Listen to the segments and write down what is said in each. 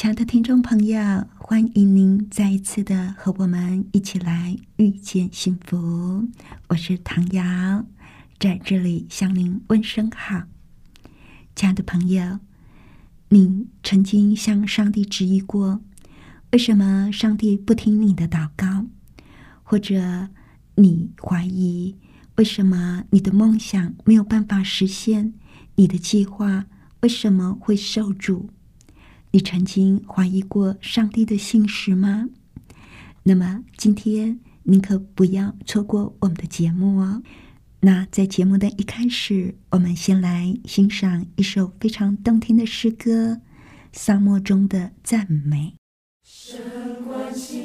亲爱的听众朋友，欢迎您再一次的和我们一起来遇见幸福。我是唐瑶，在这里向您问声好。亲爱的朋友。你曾经向上帝质疑过，为什么上帝不听你的祷告？或者你怀疑为什么你的梦想没有办法实现？你的计划为什么会受阻？你曾经怀疑过上帝的信实吗？那么今天您可不要错过我们的节目哦。那在节目的一开始，我们先来欣赏一首非常动听的诗歌《沙漠中的赞美》。神关心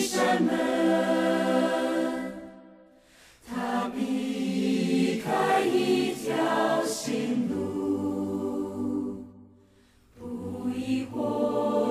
山门，他避不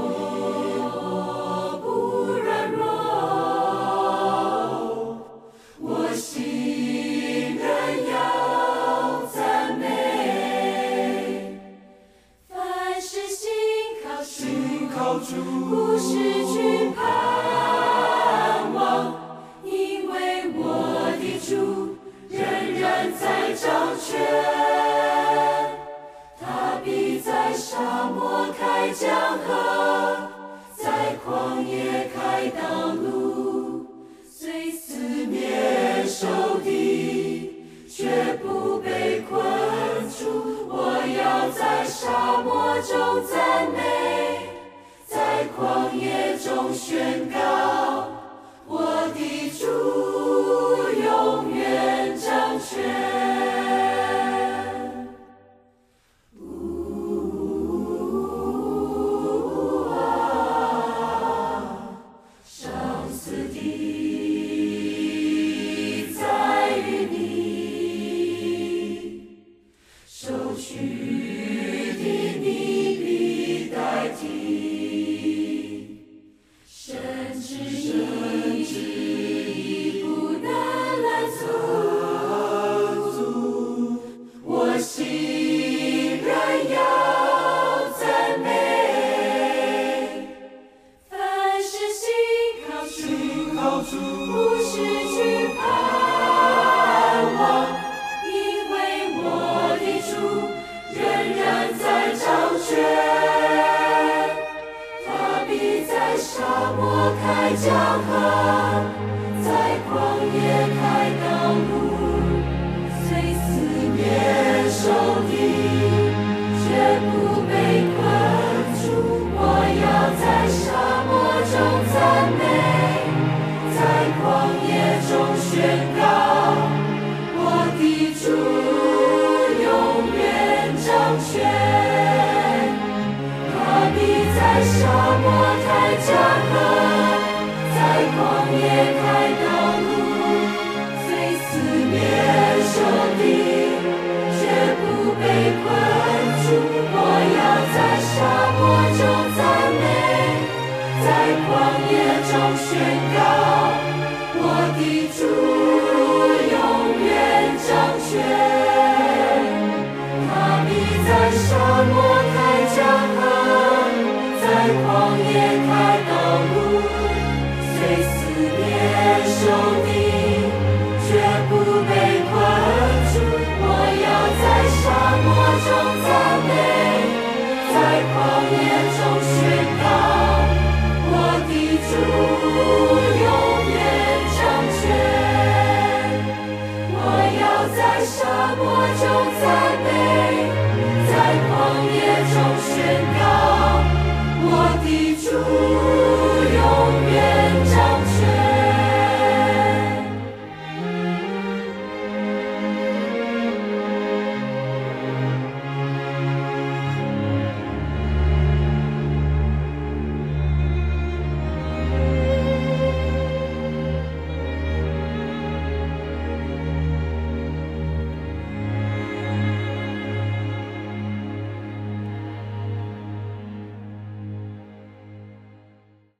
那种赞美。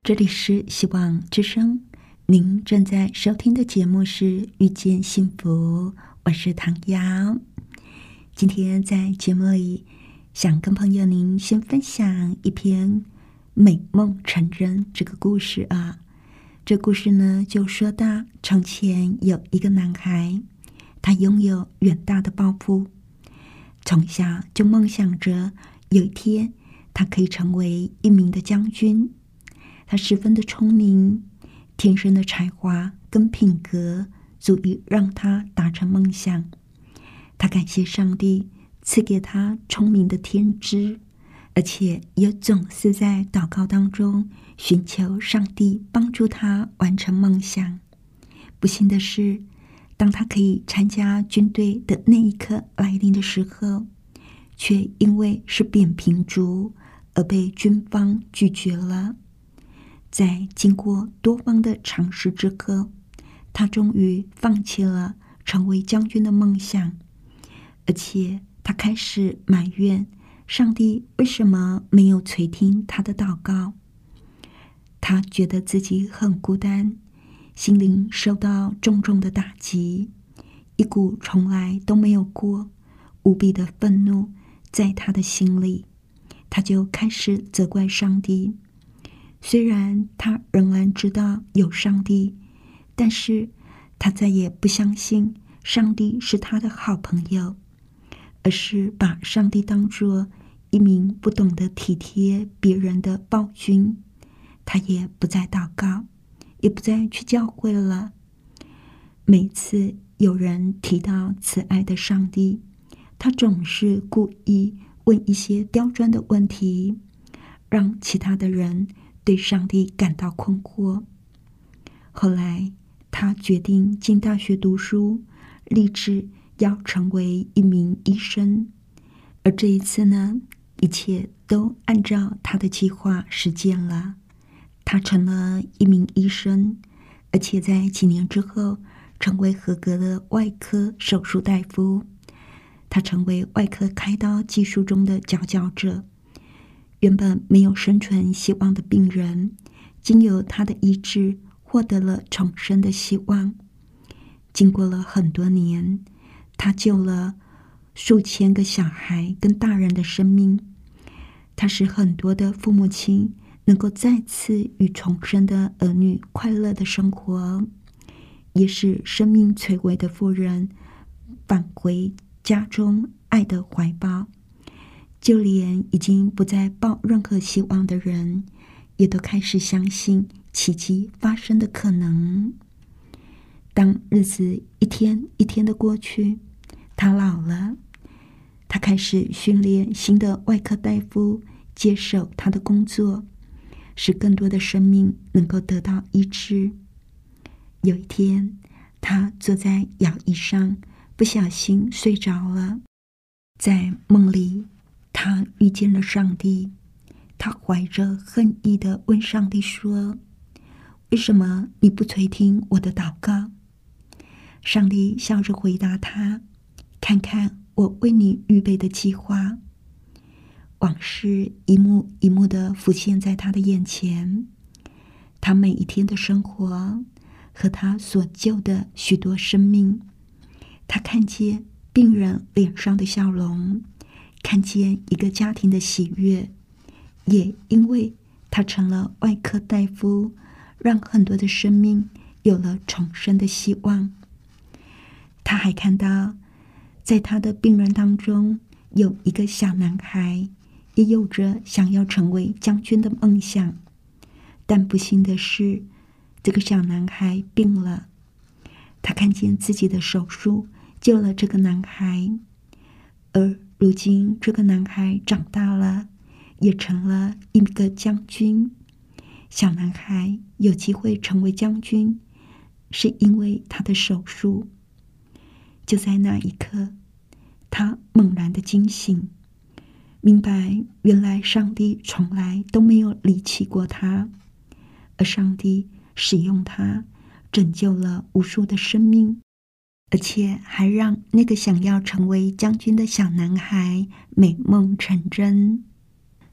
这里是希望之声，您正在收听的节目是《遇见幸福》，我是唐瑶。今天在节目里，想跟朋友您先分享一篇美梦成真这个故事啊。这故事呢，就说到从前有一个男孩，他拥有远大的抱负，从小就梦想着有一天他可以成为一名的将军。他十分的聪明，天生的才华跟品格足以让他达成梦想。他感谢上帝赐给他聪明的天资，而且也总是在祷告当中寻求上帝帮助他完成梦想。不幸的是，当他可以参加军队的那一刻来临的时候，却因为是扁平足而被军方拒绝了。在经过多方的尝试之后，他终于放弃了成为将军的梦想，而且他开始埋怨上帝为什么没有垂听他的祷告。他觉得自己很孤单，心灵受到重重的打击，一股从来都没有过无比的愤怒在他的心里，他就开始责怪上帝。虽然他仍然知道有上帝，但是他再也不相信上帝是他的好朋友，而是把上帝当作一名不懂得体贴别人的暴君。他也不再祷告，也不再去教会了。每次有人提到慈爱的上帝，他总是故意问一些刁钻的问题，让其他的人。对上帝感到困惑。后来，他决定进大学读书，立志要成为一名医生。而这一次呢，一切都按照他的计划实践了。他成了一名医生，而且在几年之后，成为合格的外科手术大夫。他成为外科开刀技术中的佼佼者。原本没有生存希望的病人，经由他的医治，获得了重生的希望。经过了很多年，他救了数千个小孩跟大人的生命。他使很多的父母亲能够再次与重生的儿女快乐的生活，也使生命垂危的妇人返回家中爱的怀抱。就连已经不再抱任何希望的人，也都开始相信奇迹发生的可能。当日子一天一天的过去，他老了，他开始训练新的外科大夫接手他的工作，使更多的生命能够得到医治。有一天，他坐在摇椅上，不小心睡着了，在梦里。他遇见了上帝，他怀着恨意的问上帝说：“为什么你不垂听我的祷告？”上帝笑着回答他：“看看我为你预备的计划。”往事一幕一幕的浮现在他的眼前，他每一天的生活和他所救的许多生命，他看见病人脸上的笑容。看见一个家庭的喜悦，也因为他成了外科大夫，让很多的生命有了重生的希望。他还看到，在他的病人当中有一个小男孩，也有着想要成为将军的梦想。但不幸的是，这个小男孩病了。他看见自己的手术救了这个男孩，而。如今，这个男孩长大了，也成了一个将军。小男孩有机会成为将军，是因为他的手术。就在那一刻，他猛然的惊醒，明白原来上帝从来都没有离弃过他，而上帝使用他，拯救了无数的生命。而且还让那个想要成为将军的小男孩美梦成真，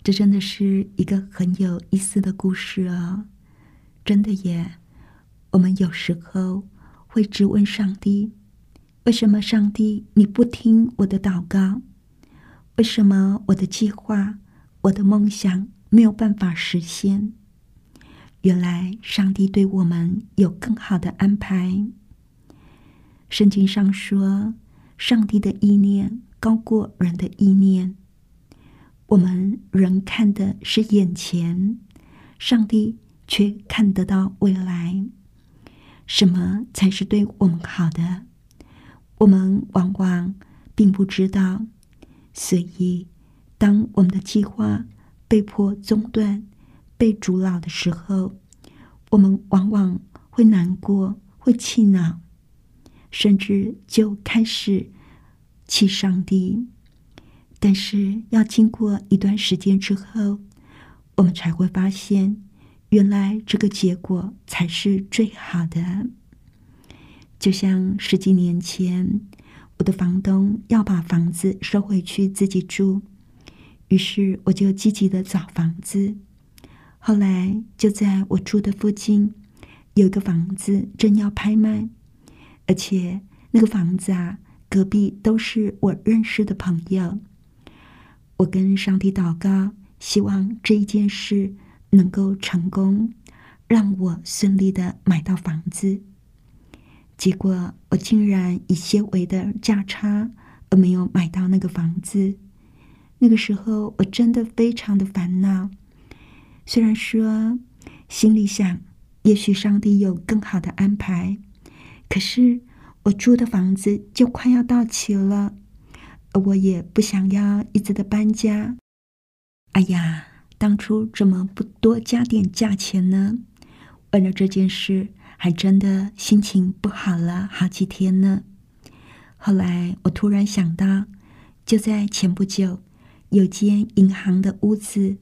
这真的是一个很有意思的故事啊！真的耶！我们有时候会质问上帝：为什么上帝你不听我的祷告？为什么我的计划、我的梦想没有办法实现？原来上帝对我们有更好的安排。圣经上说：“上帝的意念高过人的意念。”我们人看的是眼前，上帝却看得到未来。什么才是对我们好的？我们往往并不知道。所以，当我们的计划被迫中断、被阻挠的时候，我们往往会难过、会气恼，甚至就开始气上帝。但是，要经过一段时间之后，我们才会发现，原来这个结果才是最好的。就像十几年前。我的房东要把房子收回去自己住，于是我就积极的找房子。后来就在我住的附近有一个房子正要拍卖，而且那个房子啊，隔壁都是我认识的朋友。我跟上帝祷告，希望这一件事能够成功，让我顺利的买到房子。结果我竟然以些微的价差而没有买到那个房子。那个时候我真的非常的烦恼。虽然说心里想，也许上帝有更好的安排，可是我租的房子就快要到期了，我也不想要一直的搬家。哎呀，当初怎么不多加点价钱呢？为了这件事。还真的心情不好了好几天呢。后来我突然想到，就在前不久，有间银行的屋子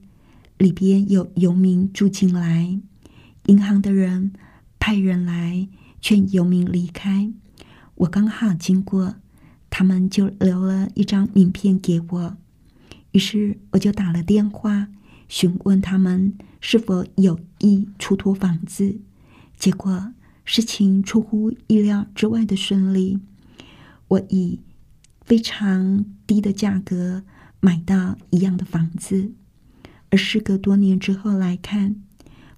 里边有游民住进来，银行的人派人来劝游民离开。我刚好经过，他们就留了一张名片给我，于是我就打了电话询问他们是否有意出租房子。结果事情出乎意料之外的顺利，我以非常低的价格买到一样的房子，而时隔多年之后来看，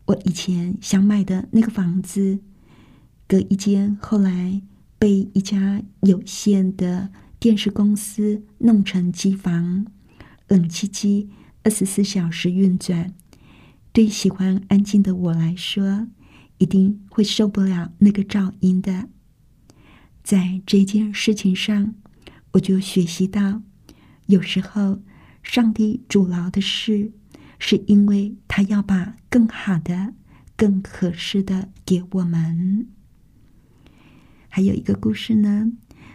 我以前想买的那个房子，隔一间后来被一家有限的电视公司弄成机房，冷气机二十四小时运转，对喜欢安静的我来说。一定会受不了那个噪音的。在这件事情上，我就学习到，有时候上帝阻挠的事，是因为他要把更好的、更合适的给我们。还有一个故事呢，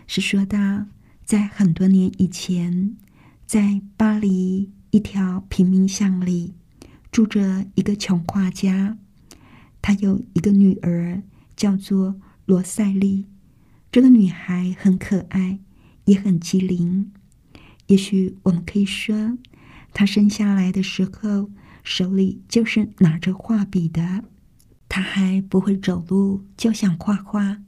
是说到在很多年以前，在巴黎一条贫民巷里，住着一个穷画家。他有一个女儿，叫做罗塞利。这个女孩很可爱，也很机灵。也许我们可以说，她生下来的时候手里就是拿着画笔的。她还不会走路，就想画画，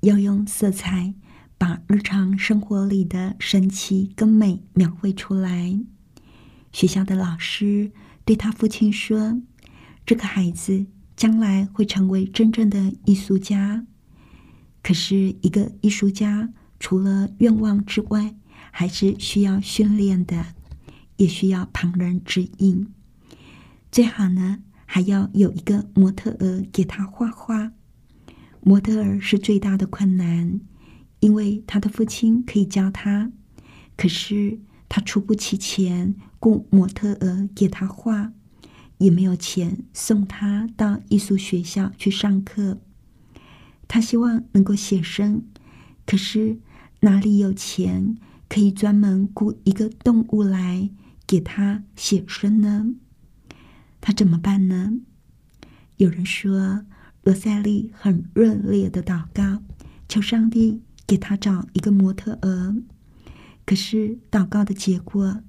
要用色彩把日常生活里的神奇跟美描绘出来。学校的老师对他父亲说：“这个孩子。”将来会成为真正的艺术家。可是，一个艺术家除了愿望之外，还是需要训练的，也需要旁人指引。最好呢，还要有一个模特儿给他画画。模特儿是最大的困难，因为他的父亲可以教他，可是他出不起钱雇模特儿给他画。也没有钱送他到艺术学校去上课。他希望能够写生，可是哪里有钱可以专门雇一个动物来给他写生呢？他怎么办呢？有人说，罗塞利很热烈的祷告，求上帝给他找一个模特儿。可是祷告的结果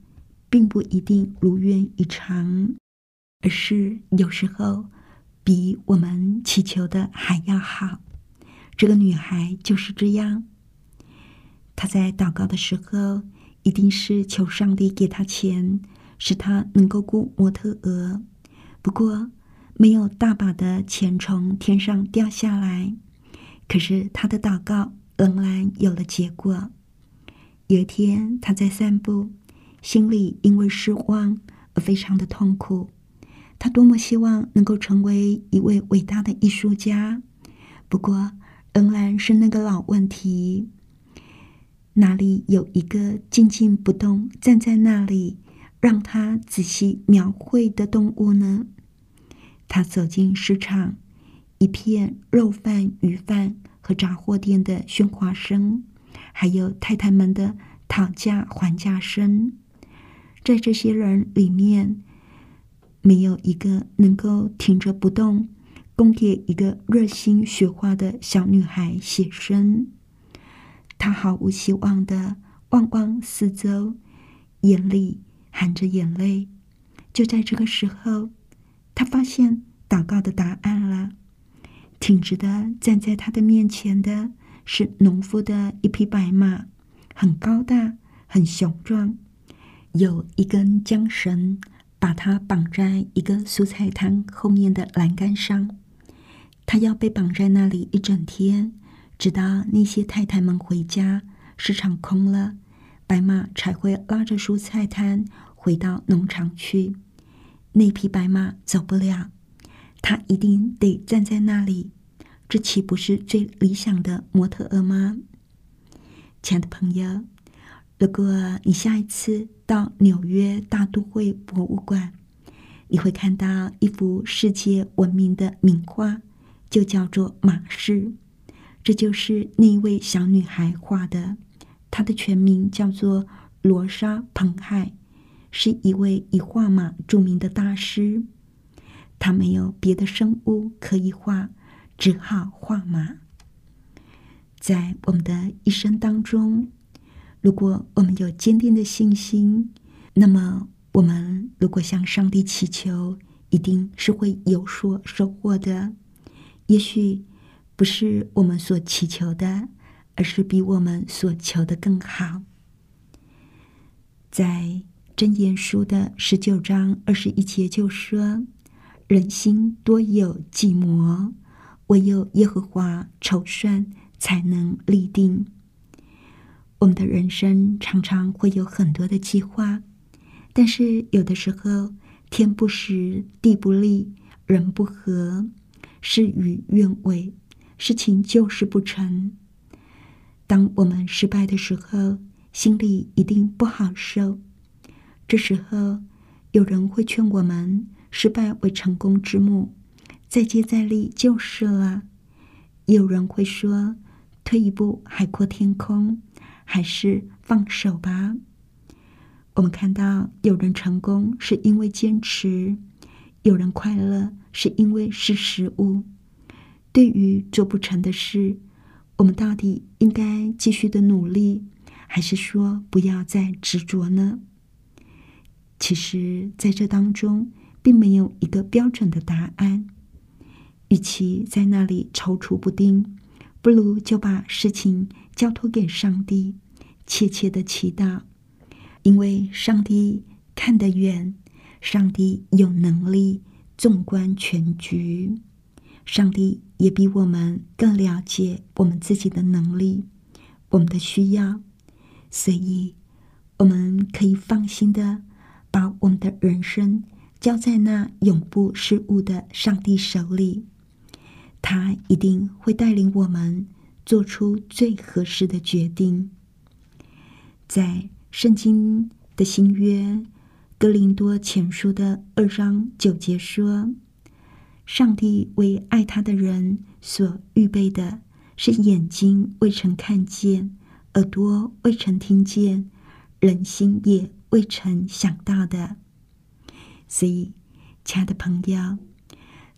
并不一定如愿以偿。而是有时候比我们祈求的还要好。这个女孩就是这样，她在祷告的时候，一定是求上帝给她钱，使她能够雇模特儿。不过，没有大把的钱从天上掉下来。可是他的祷告仍然有了结果。有一天，他在散步，心里因为失望而非常的痛苦。他多么希望能够成为一位伟大的艺术家，不过仍然是那个老问题：哪里有一个静静不动站在那里，让他仔细描绘的动物呢？他走进市场，一片肉贩、鱼贩和杂货店的喧哗声，还有太太们的讨价还价声，在这些人里面。没有一个能够挺着不动，供给一个热心学画的小女孩写生。她毫无希望的望望四周，眼里含着眼泪。就在这个时候，他发现祷告的答案了。挺直的站在他的面前的是农夫的一匹白马，很高大，很雄壮，有一根缰绳。把它绑在一个蔬菜摊后面的栏杆上，他要被绑在那里一整天，直到那些太太们回家，市场空了，白马才会拉着蔬菜摊回到农场去。那匹白马走不了，他一定得站在那里。这岂不是最理想的模特儿吗？亲爱的朋友。如果你下一次到纽约大都会博物馆，你会看到一幅世界闻名的名画，就叫做《马氏》。这就是那位小女孩画的，她的全名叫做罗莎·彭海，是一位以画马著名的大师。他没有别的生物可以画，只好画马。在我们的一生当中。如果我们有坚定的信心，那么我们如果向上帝祈求，一定是会有所收获的。也许不是我们所祈求的，而是比我们所求的更好。在箴言书的十九章二十一节就说：“人心多有计谋，唯有耶和华筹算，才能立定。”我们的人生常常会有很多的计划，但是有的时候天不时，地不利，人不和，事与愿违，事情就是不成。当我们失败的时候，心里一定不好受。这时候，有人会劝我们：失败为成功之母，再接再厉就是了。有人会说：退一步，海阔天空。还是放手吧。我们看到有人成功是因为坚持，有人快乐是因为识时务。对于做不成的事，我们到底应该继续的努力，还是说不要再执着呢？其实，在这当中，并没有一个标准的答案。与其在那里踌躇不定，不如就把事情交托给上帝。切切的祈祷，因为上帝看得远，上帝有能力纵观全局，上帝也比我们更了解我们自己的能力、我们的需要，所以我们可以放心的把我们的人生交在那永不失误的上帝手里，他一定会带领我们做出最合适的决定。在圣经的新约哥林多前书的二章九节说：“上帝为爱他的人所预备的，是眼睛未曾看见，耳朵未曾听见，人心也未曾想到的。”所以，亲爱的朋友，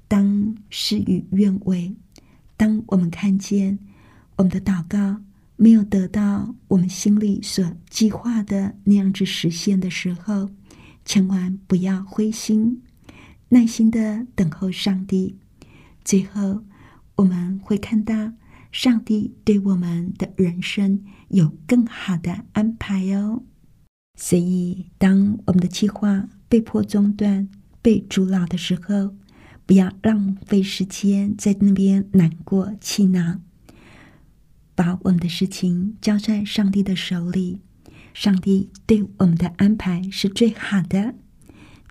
当事与愿违，当我们看见我们的祷告。没有得到我们心里所计划的那样子实现的时候，千万不要灰心，耐心的等候上帝，最后，我们会看到上帝对我们的人生有更好的安排哦。所以，当我们的计划被迫中断、被阻挠的时候，不要浪费时间在那边难过、气恼，把我们的事情交在上帝的手里。上帝对我们的安排是最好的。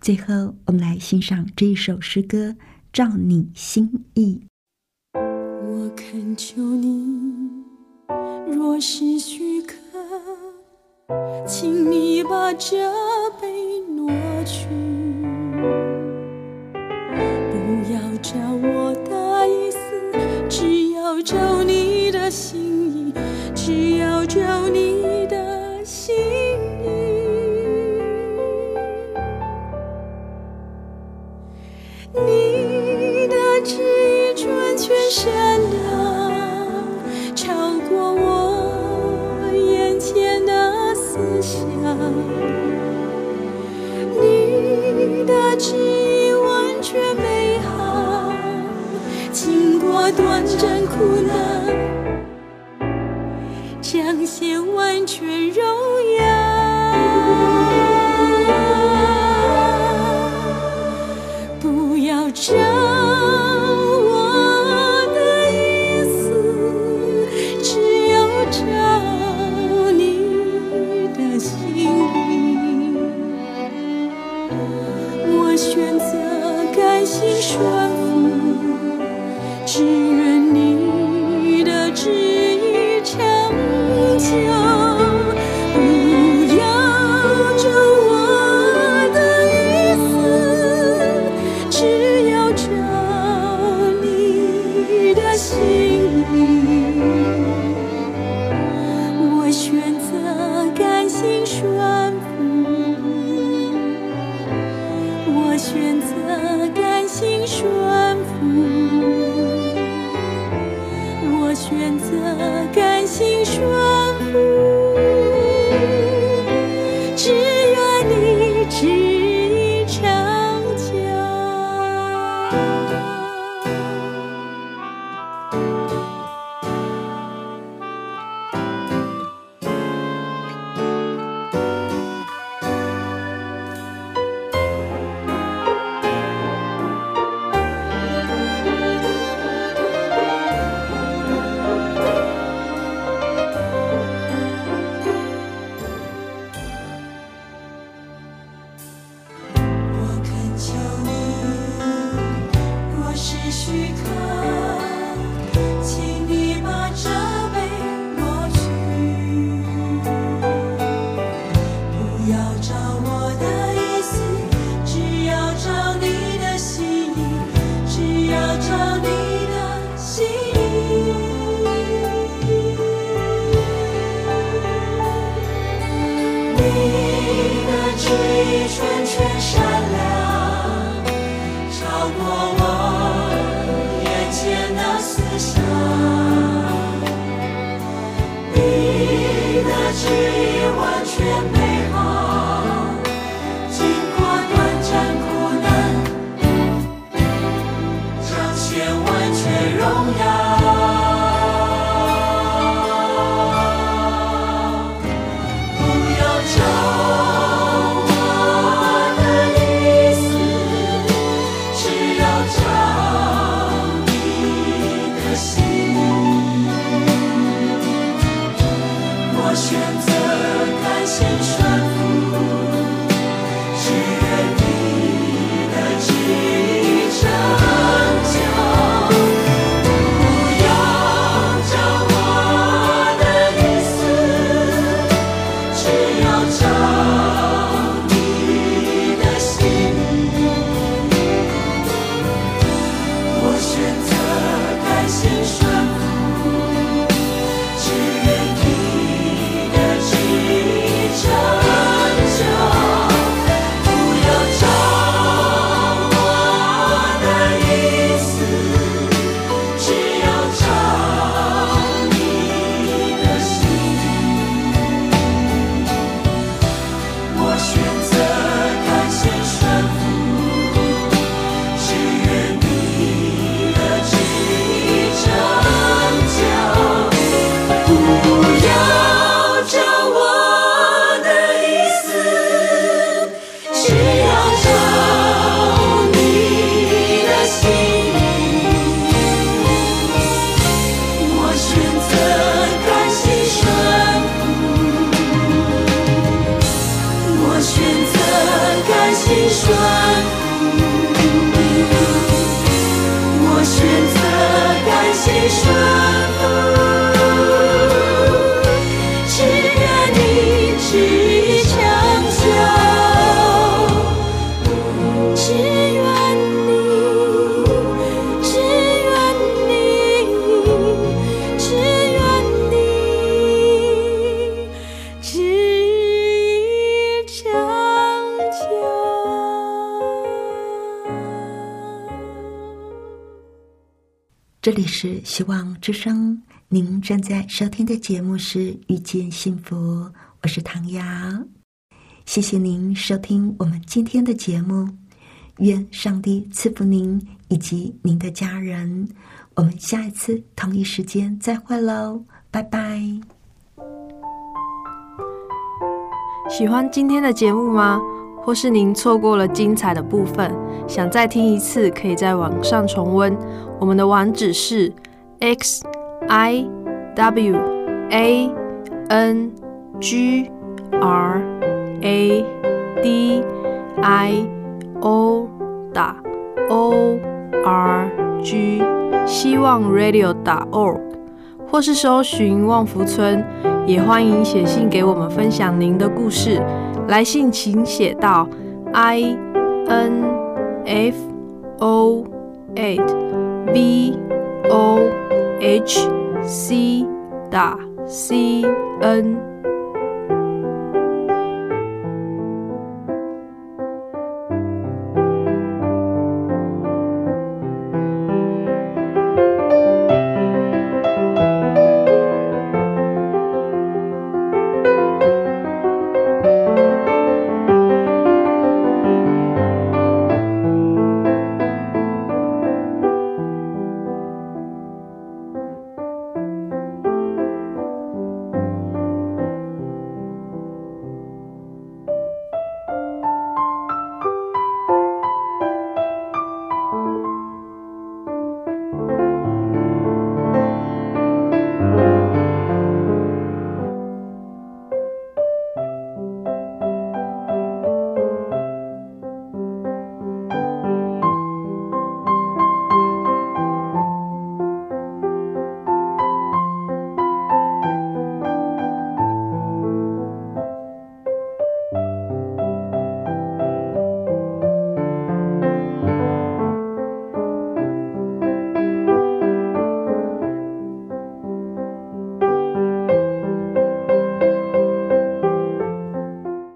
最后，我们来欣赏这一首诗歌《照你心意》。我恳求你，若是许可，请你把这杯挪去，不要照我的意思，只要照你的心意，只要照你的心你的旨意完全美好，经过短暂苦难，彰显完全荣耀。甘心顺服，我选择是许可，只愿你只愿你只愿你这里是希望之声，您正在收听的节目是遇见幸福，我是唐瑶，谢谢您收听我们今天的节目。愿上帝赐福您以及您的家人。我们下一次同一时间再会喽，拜拜。喜欢今天的节目吗？或是您错过了精彩的部分，想再听一次，可以在网上重温。我们的网址是 x i w a n g r a d i o 打 o r g 希望 radio 打 org，或是搜寻旺福村，也欢迎写信给我们分享您的故事。来信请写到 i n f o eight。v o h c 打 c n